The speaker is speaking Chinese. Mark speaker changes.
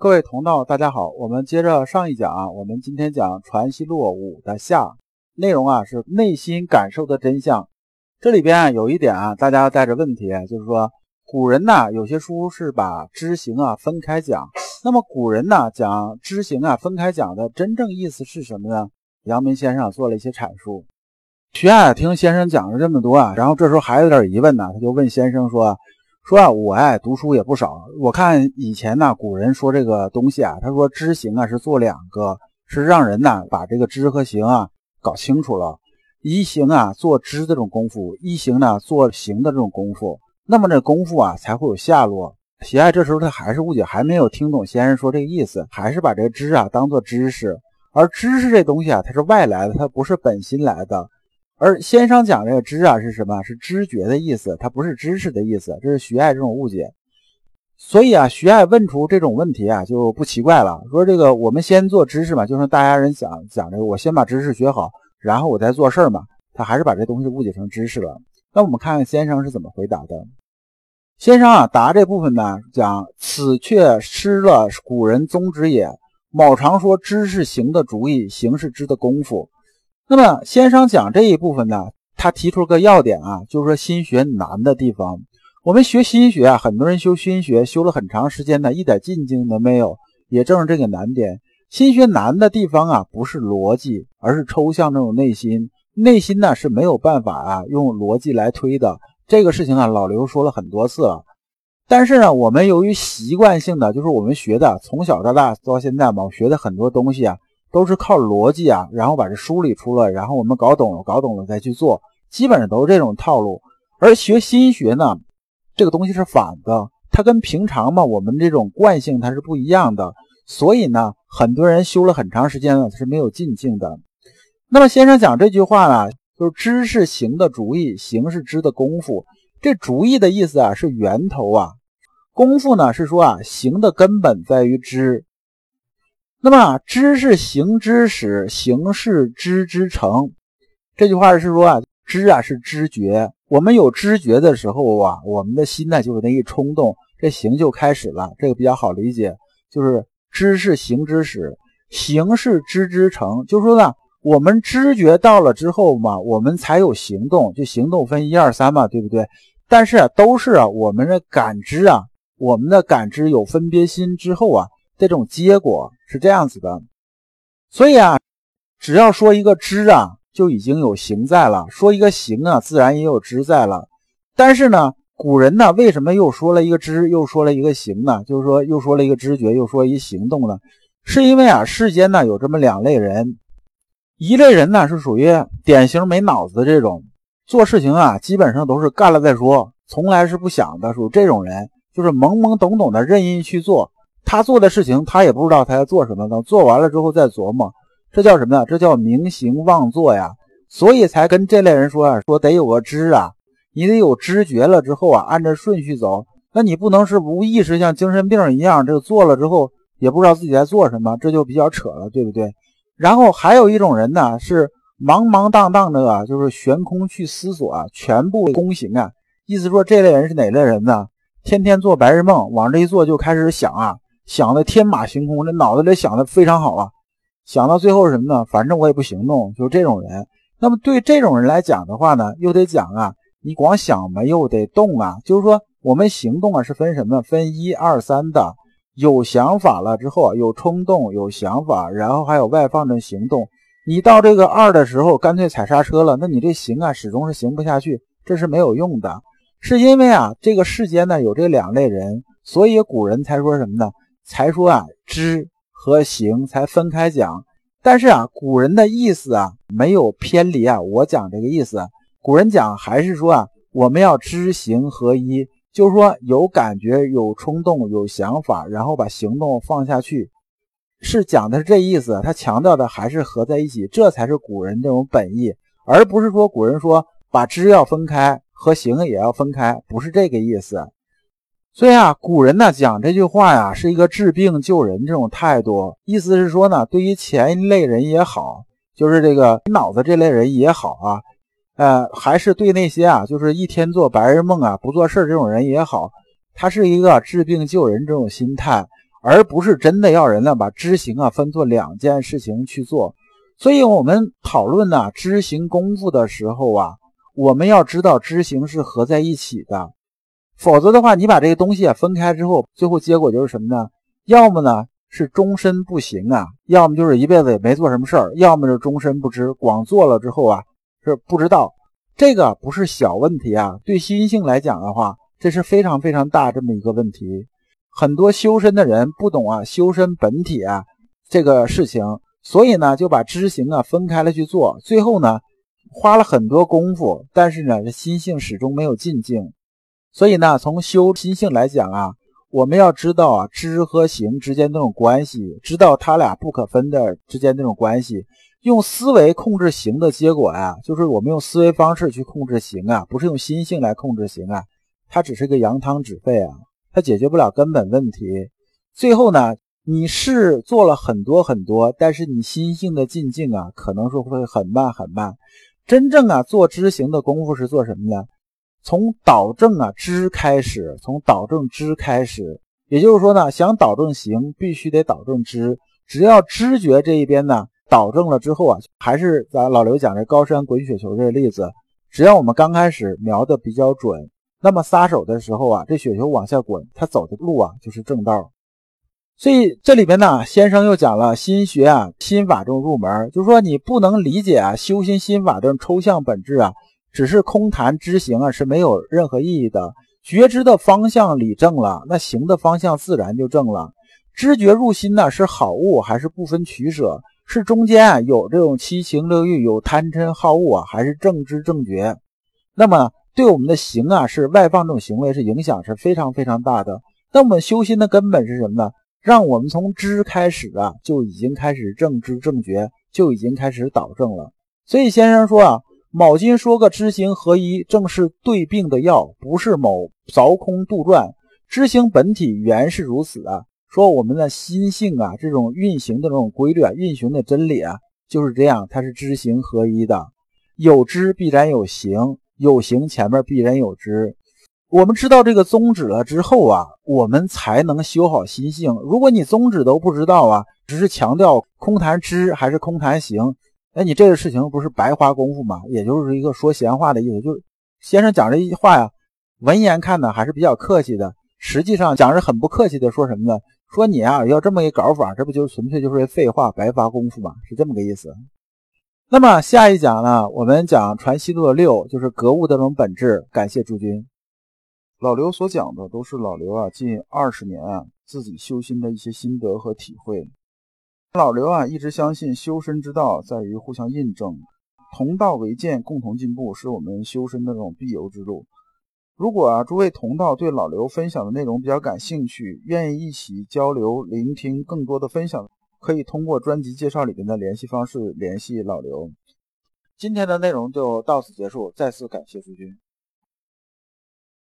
Speaker 1: 各位同道，大家好，我们接着上一讲啊，我们今天讲《传习录》五的下，内容啊是内心感受的真相。这里边啊有一点啊，大家要带着问题，就是说古人呢有些书是把知行啊分开讲，那么古人呢讲知行啊分开讲的真正意思是什么呢？阳明先生做了一些阐述。徐爱听先生讲了这么多啊，然后这时候还有点疑问呢，他就问先生说。说啊，我爱读书也不少，我看以前呢，古人说这个东西啊，他说知行啊是做两个，是让人呢把这个知和行啊搞清楚了。一行啊做知的这种功夫，一行呢做行的这种功夫，那么这功夫啊才会有下落。喜爱这时候他还是误解，还没有听懂先生说这个意思，还是把这个知啊当做知识，而知识这东西啊它是外来的，它不是本心来的。而先生讲这个知啊是什么？是知觉的意思，它不是知识的意思。这是徐爱这种误解。所以啊，徐爱问出这种问题啊就不奇怪了。说这个我们先做知识嘛，就是大家人讲讲这个，我先把知识学好，然后我再做事儿嘛。他还是把这东西误解成知识了。那我们看看先生是怎么回答的。先生啊答这部分呢，讲此却失了古人宗旨也。卯常说知是行的主意，行是知的功夫。那么先生讲这一部分呢，他提出个要点啊，就是说心学难的地方。我们学心学啊，很多人修心学修了很长时间呢，一点进境都没有。也正是这个难点，心学难的地方啊，不是逻辑，而是抽象那种内心。内心呢是没有办法啊用逻辑来推的。这个事情啊，老刘说了很多次了。但是呢，我们由于习惯性的，就是我们学的从小到大到现在嘛，学的很多东西啊。都是靠逻辑啊，然后把这梳理出来，然后我们搞懂了，搞懂了再去做，基本上都是这种套路。而学心学呢，这个东西是反的，它跟平常嘛我们这种惯性它是不一样的，所以呢，很多人修了很长时间了是没有进境的。那么先生讲这句话呢，就是知是行的主意，行是知的功夫。这主意的意思啊是源头啊，功夫呢是说啊行的根本在于知。那么知是行之始，行是知之成。这句话是说啊，知啊是知觉。我们有知觉的时候啊，我们的心呢就是那一冲动，这行就开始了。这个比较好理解，就是知是行之始，行是知之成。就是说呢，我们知觉到了之后嘛，我们才有行动。就行动分一二三嘛，对不对？但是啊，都是啊，我们的感知啊，我们的感知有分别心之后啊。这种结果是这样子的，所以啊，只要说一个知啊，就已经有行在了；说一个行啊，自然也有知在了。但是呢，古人呢，为什么又说了一个知，又说了一个行呢？就是说，又说了一个知觉，又说一行动呢？是因为啊，世间呢有这么两类人，一类人呢是属于典型没脑子的这种，做事情啊基本上都是干了再说，从来是不想的，属于这种人，就是懵懵懂懂的任意去做。他做的事情，他也不知道他要做什么。等做完了之后再琢磨，这叫什么呀？这叫明行妄作呀。所以才跟这类人说啊，说得有个知啊，你得有知觉了之后啊，按着顺序走。那你不能是无意识，像精神病一样，这个做了之后也不知道自己在做什么，这就比较扯了，对不对？然后还有一种人呢，是茫茫荡荡的啊，就是悬空去思索啊，全部躬行啊。意思说这类人是哪类人呢？天天做白日梦，往这一坐就开始想啊。想的天马行空，这脑子里想的非常好啊，想到最后什么呢？反正我也不行动，就是这种人。那么对这种人来讲的话呢，又得讲啊，你光想没有得动啊，就是说我们行动啊是分什么？分一二三的。有想法了之后啊，有冲动，有想法，然后还有外放的行动。你到这个二的时候，干脆踩刹车了，那你这行啊始终是行不下去，这是没有用的。是因为啊，这个世间呢有这两类人，所以古人才说什么呢？才说啊，知和行才分开讲，但是啊，古人的意思啊没有偏离啊。我讲这个意思，古人讲还是说啊，我们要知行合一，就是说有感觉、有冲动、有想法，然后把行动放下去，是讲的是这意思。他强调的还是合在一起，这才是古人这种本意，而不是说古人说把知要分开和行也要分开，不是这个意思。所以啊，古人呢讲这句话呀，是一个治病救人这种态度，意思是说呢，对于前一类人也好，就是这个脑子这类人也好啊，呃，还是对那些啊，就是一天做白日梦啊，不做事这种人也好，他是一个治病救人这种心态，而不是真的要人呢把知行啊分作两件事情去做。所以，我们讨论呢知行功夫的时候啊，我们要知道知行是合在一起的，否则的话，你把这个东西啊分开之后，最后结果就是什么呢？要么呢是终身不行啊，要么就是一辈子也没做什么事儿，要么是终身不知，光做了之后啊是不知道。这个不是小问题啊，对心性来讲的话，这是非常非常大这么一个问题。很多修身的人不懂啊，修身本体啊这个事情。所以呢，就把知行啊分开了去做，最后呢，花了很多功夫，但是呢，心性始终没有进境。所以呢，从修心性来讲啊，我们要知道啊，知和行之间那种关系，知道它俩不可分的之间那种关系。用思维控制行的结果呀，就是我们用思维方式去控制行啊，不是用心性来控制行啊，它只是个扬汤止沸啊，它解决不了根本问题。最后呢。你是做了很多很多，但是你心性的进境啊，可能说会很慢很慢。真正啊，做知行的功夫是做什么呢？从导正啊知开始，从导正知开始。也就是说呢，想导正行，必须得导正知。只要知觉这一边呢导正了之后啊，还是咱老刘讲这高山滚雪球这个例子，只要我们刚开始瞄的比较准，那么撒手的时候啊，这雪球往下滚，它走的路啊就是正道。所以这里边呢，先生又讲了心学啊，心法中入门，就是说你不能理解啊，修心心法的抽象本质啊，只是空谈知行啊，是没有任何意义的。觉知的方向理正了，那行的方向自然就正了。知觉入心呢，是好物还是不分取舍？是中间啊有这种七情六欲，有贪嗔好恶啊，还是正知正觉？那么对我们的行啊，是外放这种行为是影响是非常非常大的。那我们修心的根本是什么呢？让我们从知开始啊，就已经开始正知正觉，就已经开始导正了。所以先生说啊，卯金说个知行合一，正是对病的药，不是某凿空杜撰。知行本体原是如此啊。说我们的心性啊，这种运行的这种规律啊，运行的真理啊，就是这样，它是知行合一的。有知必然有行，有行前面必然有知。我们知道这个宗旨了之后啊，我们才能修好心性。如果你宗旨都不知道啊，只是强调空谈知还是空谈行，那你这个事情不是白花功夫吗？也就是一个说闲话的意思。就是先生讲这一话呀，文言看呢还是比较客气的，实际上讲是很不客气的。说什么呢？说你啊要这么一搞法，这不就纯粹就是废话，白发功夫吗？是这么个意思。那么下一讲呢，我们讲传习录的六，就是格物的这种本质。感谢诸君。
Speaker 2: 老刘所讲的都是老刘啊近二十年啊自己修心的一些心得和体会。老刘啊一直相信修身之道在于互相印证，同道为鉴，共同进步是我们修身的这种必由之路。如果啊诸位同道对老刘分享的内容比较感兴趣，愿意一起交流、聆听更多的分享，可以通过专辑介绍里边的联系方式联系老刘。
Speaker 1: 今天的内容就到此结束，再次感谢诸君。